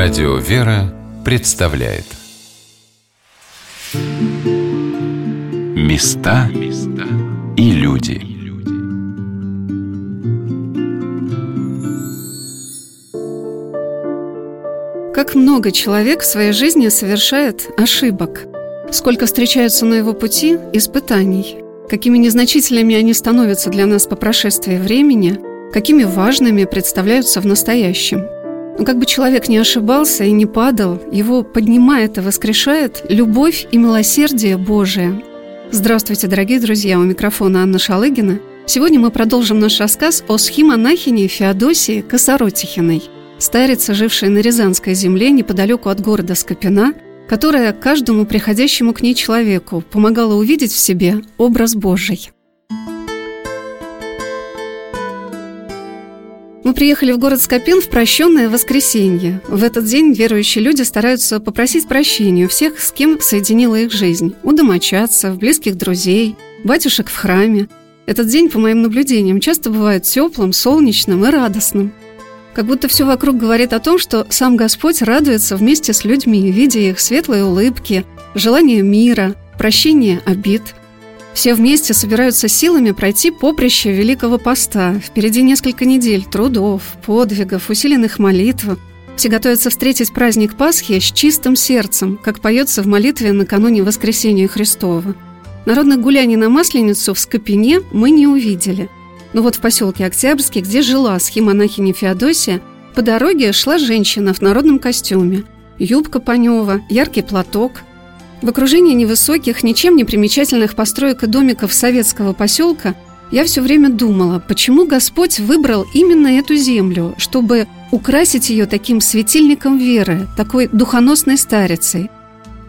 Радио «Вера» представляет Места и люди Как много человек в своей жизни совершает ошибок. Сколько встречаются на его пути испытаний. Какими незначительными они становятся для нас по прошествии времени, какими важными представляются в настоящем – но как бы человек не ошибался и не падал, его поднимает и воскрешает любовь и милосердие Божие. Здравствуйте, дорогие друзья, у микрофона Анна Шалыгина. Сегодня мы продолжим наш рассказ о схимонахине Феодосии Косоротихиной, старице, жившей на Рязанской земле неподалеку от города Скопина, которая каждому приходящему к ней человеку помогала увидеть в себе образ Божий. Мы приехали в город Скопин в прощенное воскресенье. В этот день верующие люди стараются попросить прощения у всех, с кем соединила их жизнь. У домочадцев, близких друзей, батюшек в храме. Этот день, по моим наблюдениям, часто бывает теплым, солнечным и радостным. Как будто все вокруг говорит о том, что сам Господь радуется вместе с людьми, видя их светлые улыбки, желание мира, прощение обид – все вместе собираются силами пройти поприще Великого Поста. Впереди несколько недель трудов, подвигов, усиленных молитв. Все готовятся встретить праздник Пасхи с чистым сердцем, как поется в молитве накануне Воскресения Христова. Народных гуляний на Масленицу в Скопине мы не увидели. Но вот в поселке Октябрьский, где жила схемонахиня Феодосия, по дороге шла женщина в народном костюме. Юбка панева, яркий платок – в окружении невысоких, ничем не примечательных построек и домиков советского поселка я все время думала, почему Господь выбрал именно эту землю, чтобы украсить ее таким светильником веры, такой духоносной старицей.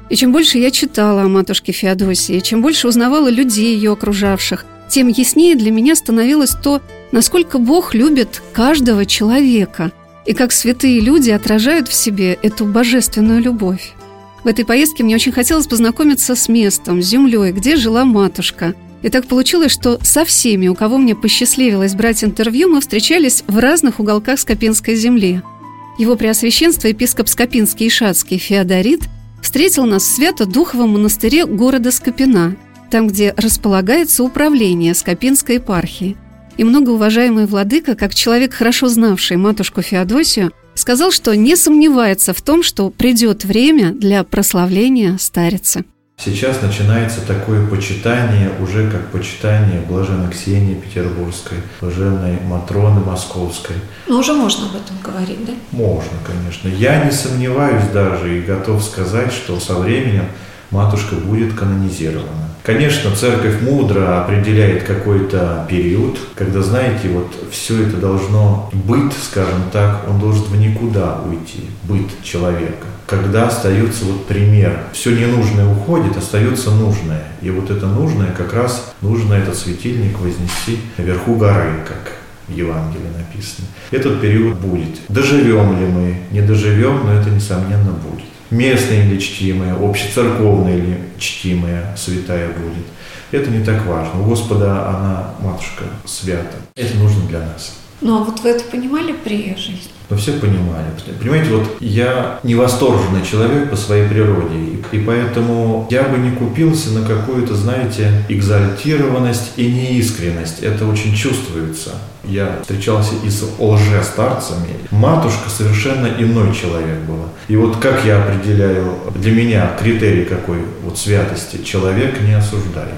И чем больше я читала о матушке Феодосии, чем больше узнавала людей ее окружавших, тем яснее для меня становилось то, насколько Бог любит каждого человека и как святые люди отражают в себе эту божественную любовь. В этой поездке мне очень хотелось познакомиться с местом, с землей, где жила матушка. И так получилось, что со всеми, у кого мне посчастливилось брать интервью, мы встречались в разных уголках Скопинской земли. Его Преосвященство епископ Скопинский и Шацкий Феодорит встретил нас в Свято-Духовом монастыре города Скопина, там, где располагается управление Скопинской епархии. И многоуважаемый владыка, как человек, хорошо знавший матушку Феодосию, сказал, что не сомневается в том, что придет время для прославления старицы. Сейчас начинается такое почитание, уже как почитание блаженной Ксении Петербургской, блаженной Матроны Московской. Но уже можно об этом говорить, да? Можно, конечно. Я не сомневаюсь даже и готов сказать, что со временем матушка будет канонизирована. Конечно, церковь мудро определяет какой-то период, когда, знаете, вот все это должно быть, скажем так, он должен в никуда уйти, быт человека. Когда остается вот пример, все ненужное уходит, остается нужное. И вот это нужное как раз нужно этот светильник вознести наверху горы, как в Евангелии написано. Этот период будет. Доживем ли мы, не доживем, но это несомненно будет местная или чтимая, общецерковная или чтимая, святая будет. Это не так важно. У Господа она, матушка, свята. Это нужно для нас. Ну а вот вы это понимали при жизни? Но все понимали. Понимаете, вот я не восторженный человек по своей природе, и поэтому я бы не купился на какую-то, знаете, экзальтированность и неискренность. Это очень чувствуется. Я встречался и с лже-старцами. Матушка совершенно иной человек была. И вот как я определяю, для меня критерий какой вот святости, человек не осуждает.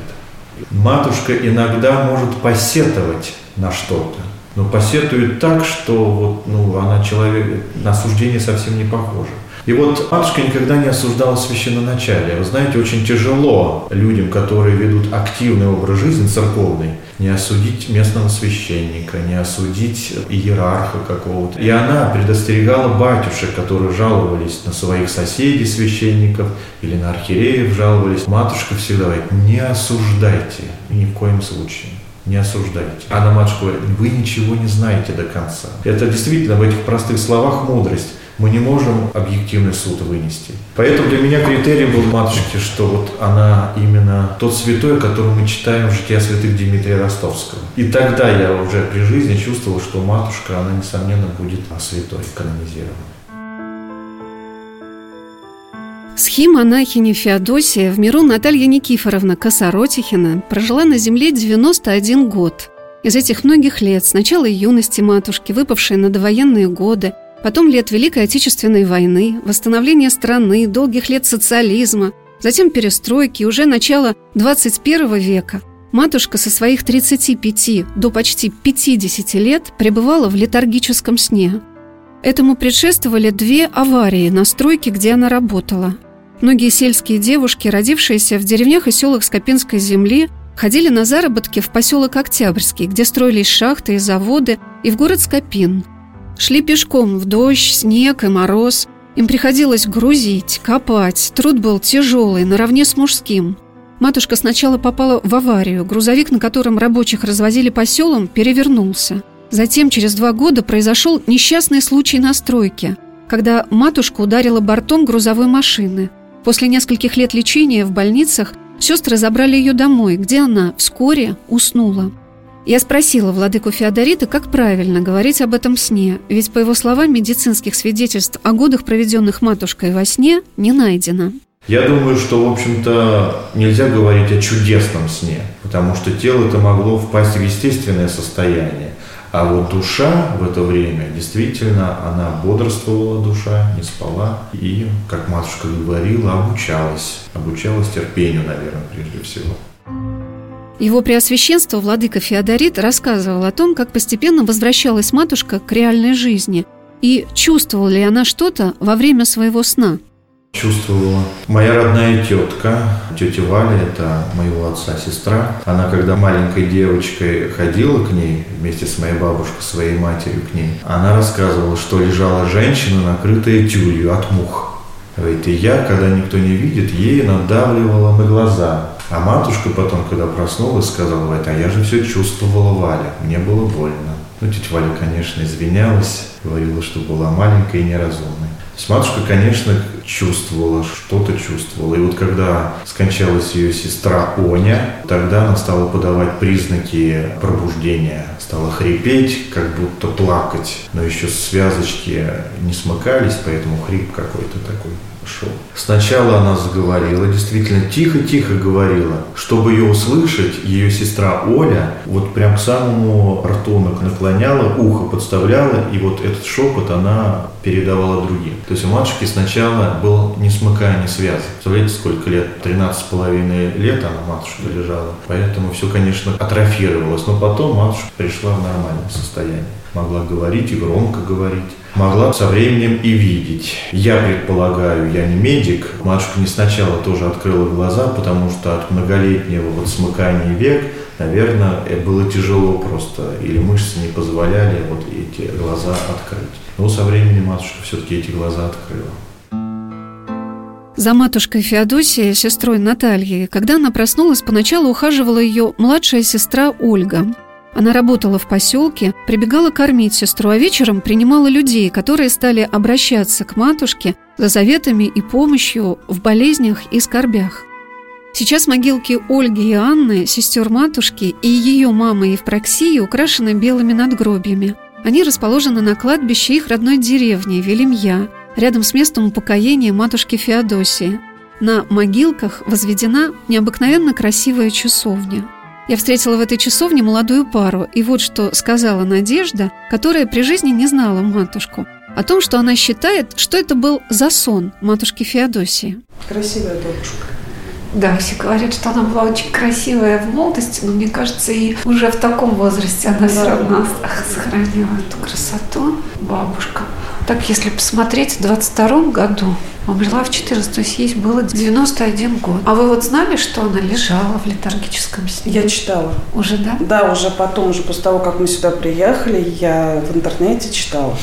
Матушка иногда может посетовать на что-то, но посетует так, что вот, ну, она человек, на осуждение совсем не похожа. И вот матушка никогда не осуждала священноначалие. Вы знаете, очень тяжело людям, которые ведут активный образ жизни церковный, не осудить местного священника, не осудить иерарха какого-то. И она предостерегала батюшек, которые жаловались на своих соседей священников или на архиереев жаловались. Матушка всегда говорит, не осуждайте ни в коем случае не осуждайте. А на матушка говорит, вы ничего не знаете до конца. Это действительно в этих простых словах мудрость. Мы не можем объективный суд вынести. Поэтому для меня критерий был матушки, что вот она именно тот святой, который мы читаем в жития святых Дмитрия Ростовского. И тогда я уже при жизни чувствовал, что матушка, она, несомненно, будет святой, канонизирована. Схимонахиня Феодосия в миру Наталья Никифоровна Косоротихина прожила на земле 91 год. Из этих многих лет, сначала юности матушки, выпавшей на довоенные годы, потом лет Великой Отечественной войны, восстановления страны, долгих лет социализма, затем перестройки уже начало 21 века, матушка со своих 35 до почти 50 лет пребывала в летаргическом сне. Этому предшествовали две аварии на стройке, где она работала – Многие сельские девушки, родившиеся в деревнях и селах Скопинской земли, ходили на заработки в поселок Октябрьский, где строились шахты и заводы, и в город Скопин. Шли пешком в дождь, снег и мороз. Им приходилось грузить, копать, труд был тяжелый, наравне с мужским. Матушка сначала попала в аварию, грузовик, на котором рабочих развозили по селам, перевернулся. Затем, через два года, произошел несчастный случай на стройке, когда матушка ударила бортом грузовой машины – После нескольких лет лечения в больницах сестры забрали ее домой, где она вскоре уснула. Я спросила владыку Феодорита, как правильно говорить об этом сне, ведь, по его словам, медицинских свидетельств о годах, проведенных матушкой во сне, не найдено. Я думаю, что, в общем-то, нельзя говорить о чудесном сне, потому что тело это могло впасть в естественное состояние. А вот душа в это время, действительно, она бодрствовала, душа, не спала. И, как матушка говорила, обучалась. Обучалась терпению, наверное, прежде всего. Его Преосвященство Владыка Феодорит рассказывал о том, как постепенно возвращалась матушка к реальной жизни и чувствовала ли она что-то во время своего сна – чувствовала. Моя родная тетка, тетя Валя, это моего отца сестра, она когда маленькой девочкой ходила к ней вместе с моей бабушкой, своей матерью к ней, она рассказывала, что лежала женщина, накрытая тюлью от мух. Говорит, и я, когда никто не видит, ей надавливала на глаза. А матушка потом, когда проснулась, сказала, говорит, а я же все чувствовала Валя, мне было больно. Ну, тетя Валя, конечно, извинялась, говорила, что была маленькой и неразумной. То есть матушка, конечно, чувствовала, что-то чувствовала. И вот когда скончалась ее сестра Оня, тогда она стала подавать признаки пробуждения. Стала хрипеть, как будто плакать, но еще связочки не смыкались, поэтому хрип какой-то такой шел. Сначала она заговорила, действительно тихо-тихо говорила. Чтобы ее услышать, ее сестра Оля вот прям к самому рту наклоняла, ухо подставляла, и вот этот шепот она передавала другим. То есть у матушки сначала был не смыкая, не связан. Представляете, сколько лет? 13 с половиной лет она, матушка, лежала. Поэтому все, конечно, атрофировалось. Но потом матушка пришла в нормальное состояние. Могла говорить и громко говорить могла со временем и видеть. Я предполагаю, я не медик, матушка не сначала тоже открыла глаза, потому что от многолетнего вот смыкания век, наверное, было тяжело просто, или мышцы не позволяли вот эти глаза открыть. Но со временем матушка все-таки эти глаза открыла. За матушкой Феодосией, сестрой Натальей, когда она проснулась, поначалу ухаживала ее младшая сестра Ольга – она работала в поселке, прибегала кормить сестру, а вечером принимала людей, которые стали обращаться к матушке за заветами и помощью в болезнях и скорбях. Сейчас могилки Ольги и Анны, сестер матушки, и ее мамы Евпроксии украшены белыми надгробьями. Они расположены на кладбище их родной деревни Велимья, рядом с местом упокоения матушки Феодосии. На могилках возведена необыкновенно красивая часовня – я встретила в этой часовне молодую пару, и вот что сказала Надежда, которая при жизни не знала матушку, о том, что она считает, что это был засон матушки Феодосии. Красивая бабушка. Да, все говорят, что она была очень красивая в молодости, но мне кажется, и уже в таком возрасте она да, все равно да. сохранила эту красоту. Бабушка. Так, если посмотреть, в 22 году умерла в 14, то есть ей было 91 год. А вы вот знали, что она лежала в летаргическом сне? Я читала. Уже, да? Да, уже потом, уже после того, как мы сюда приехали, я в интернете читала.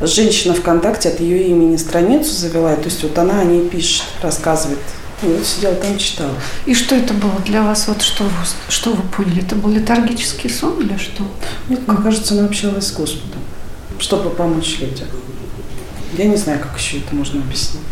Женщина ВКонтакте от ее имени страницу завела, то есть вот она о ней пишет, рассказывает. И вот сидела там, читала. И что это было для вас? Вот что вы, что вы поняли? Это был летаргический сон или что? Мне кажется, она общалась с Господом чтобы помочь людям. Я не знаю, как еще это можно объяснить.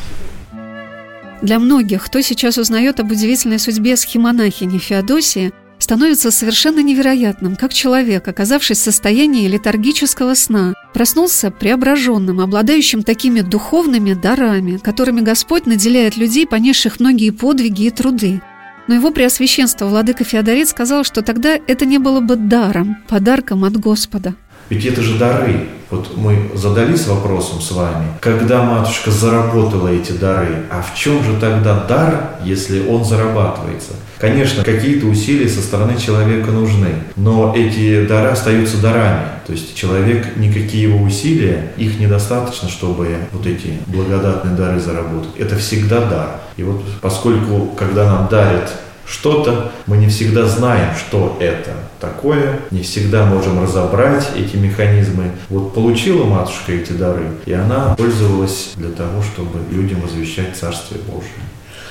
Для многих, кто сейчас узнает об удивительной судьбе схемонахини Феодосии, становится совершенно невероятным, как человек, оказавшись в состоянии летаргического сна, проснулся преображенным, обладающим такими духовными дарами, которыми Господь наделяет людей, понесших многие подвиги и труды. Но его преосвященство Владыка Феодорит сказал, что тогда это не было бы даром, подарком от Господа – ведь это же дары. Вот мы задались вопросом с вами, когда матушка заработала эти дары, а в чем же тогда дар, если он зарабатывается? Конечно, какие-то усилия со стороны человека нужны, но эти дары остаются дарами. То есть человек, никакие его усилия, их недостаточно, чтобы вот эти благодатные дары заработать. Это всегда дар. И вот поскольку, когда нам дарят что-то, мы не всегда знаем, что это такое, не всегда можем разобрать эти механизмы. Вот получила матушка эти дары, и она пользовалась для того, чтобы людям возвещать Царствие Божие.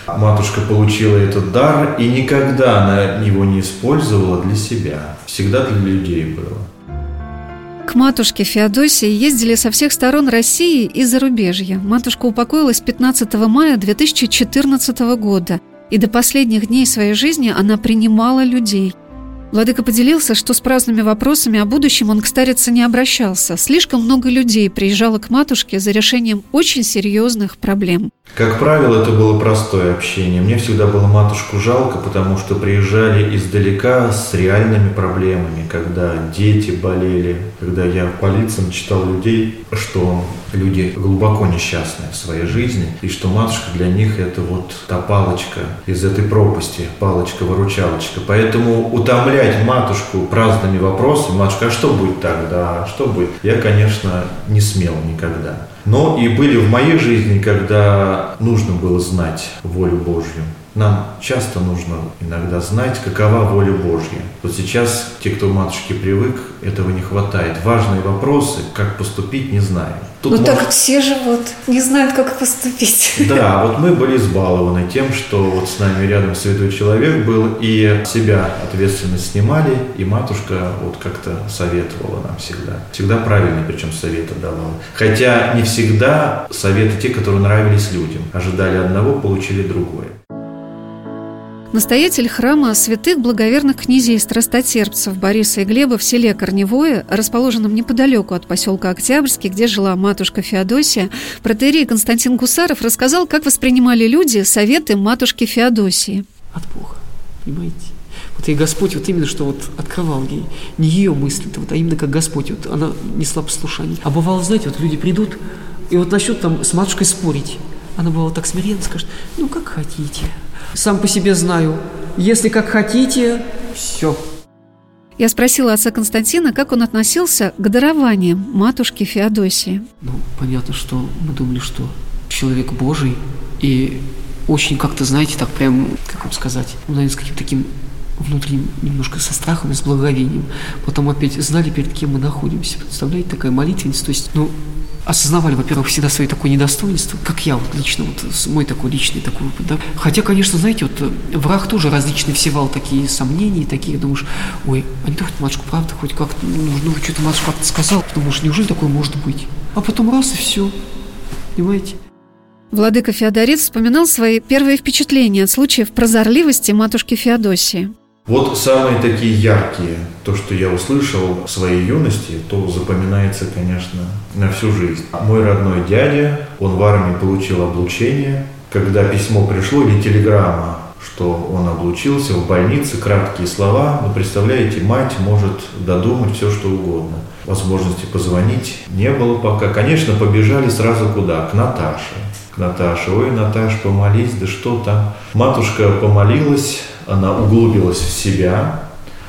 Матушка получила этот дар и никогда она его не использовала для себя. Всегда для людей было. К матушке Феодосии ездили со всех сторон России и зарубежья. Матушка упокоилась 15 мая 2014 года – и до последних дней своей жизни она принимала людей. Владыка поделился, что с праздными вопросами о будущем он к старице не обращался. Слишком много людей приезжало к матушке за решением очень серьезных проблем. Как правило, это было простое общение. Мне всегда было матушку жалко, потому что приезжали издалека с реальными проблемами, когда дети болели, когда я по лицам читал людей, что люди глубоко несчастны в своей жизни, и что матушка для них это вот та палочка из этой пропасти, палочка-выручалочка. Поэтому утомлять матушку праздными вопросами, матушка, а что будет тогда, что будет, я, конечно, не смел никогда. Но и были в моей жизни, когда нужно было знать волю Божью. Нам часто нужно иногда знать, какова воля Божья. Вот сейчас те, кто матушке привык, этого не хватает. Важные вопросы, как поступить, не знаем. Тут ну может... так все живут, не знают, как поступить. Да, вот мы были избалованы тем, что вот с нами рядом святой человек был, и себя ответственность снимали, и матушка вот как-то советовала нам всегда. Всегда правильные, причем советы давала. Хотя не всегда советы те, которые нравились людям. Ожидали одного, получили другое. Настоятель храма святых благоверных князей страстотерпцев Бориса и Глеба в селе Корневое, расположенном неподалеку от поселка Октябрьский, где жила матушка Феодосия, протеерей Константин Гусаров рассказал, как воспринимали люди советы матушки Феодосии. От Бога, понимаете? Вот и Господь вот именно что вот открывал ей, не ее мысли, вот, а именно как Господь, вот она несла послушание. А бывало, знаете, вот люди придут и вот насчет там с матушкой спорить. Она бывала так смиренно скажет, ну как хотите – сам по себе знаю. Если как хотите, все. Я спросила отца Константина, как он относился к дарованиям матушки Феодосии. Ну, понятно, что мы думали, что человек Божий, и очень как-то, знаете, так прям, как вам сказать, ну, наверное, с каким-то таким внутренним немножко со страхом и с благоговением. Потом опять знали, перед кем мы находимся. Представляете, такая молитвенность. То есть, ну, осознавали, во-первых, всегда свои такое недостоинство, как я вот лично, вот мой такой личный такой опыт, да. Хотя, конечно, знаете, вот э, враг тоже различный всевал такие сомнения, такие, думаешь, ой, а не так матушку правда хоть как-то, ну, ну что-то матушка как-то сказал, думаешь, неужели такое может быть? А потом раз и все, понимаете? Владыка Феодорит вспоминал свои первые впечатления от случаев прозорливости матушки Феодосии. Вот самые такие яркие, то, что я услышал в своей юности, то запоминается, конечно, на всю жизнь. Мой родной дядя, он в армии получил облучение. Когда письмо пришло или телеграмма, что он облучился в больнице, краткие слова, вы представляете, мать может додумать все, что угодно. Возможности позвонить не было пока. Конечно, побежали сразу куда? К Наташе. К Наташе. Ой, Наташ, помолись, да что там. Матушка помолилась, она углубилась в себя,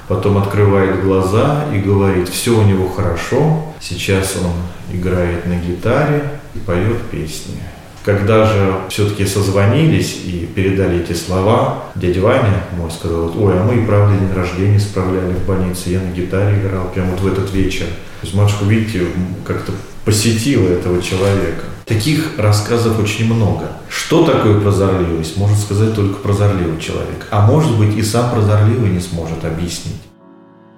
потом открывает глаза и говорит, все у него хорошо, сейчас он играет на гитаре и поет песни. Когда же все-таки созвонились и передали эти слова, дядя Ваня мой сказал, ой, а мы и правда день рождения справляли в больнице, я на гитаре играл прямо вот в этот вечер. То есть матушка, видите, как-то посетила этого человека. Таких рассказов очень много. Что такое прозорливость, может сказать только прозорливый человек. А может быть и сам прозорливый не сможет объяснить.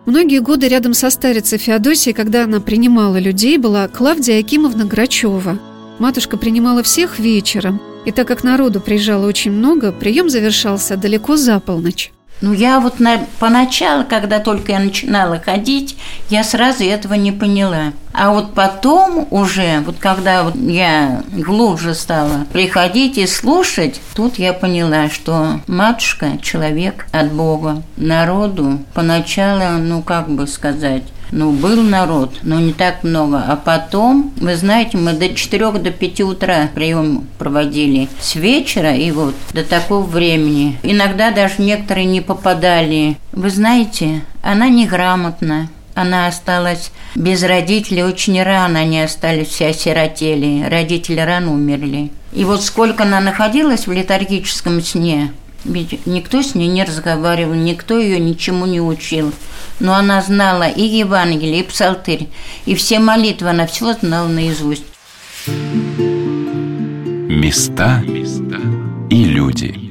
Многие годы рядом со старицей Феодосией, когда она принимала людей, была Клавдия Акимовна Грачева. Матушка принимала всех вечером, и так как народу приезжало очень много, прием завершался далеко за полночь. Ну, я вот на, поначалу, когда только я начинала ходить, я сразу этого не поняла. А вот потом уже, вот когда вот я глубже стала приходить и слушать, тут я поняла, что матушка – человек от Бога. Народу поначалу, ну, как бы сказать, ну, был народ, но не так много. А потом, вы знаете, мы до 4 до 5 утра прием проводили с вечера и вот до такого времени. Иногда даже некоторые не попадали. Вы знаете, она неграмотна. Она осталась без родителей очень рано, они остались все осиротели. Родители рано умерли. И вот сколько она находилась в летаргическом сне, ведь никто с ней не разговаривал, никто ее ничему не учил. Но она знала и Евангелие, и Псалтырь, и все молитвы, она все знала наизусть. Места и люди.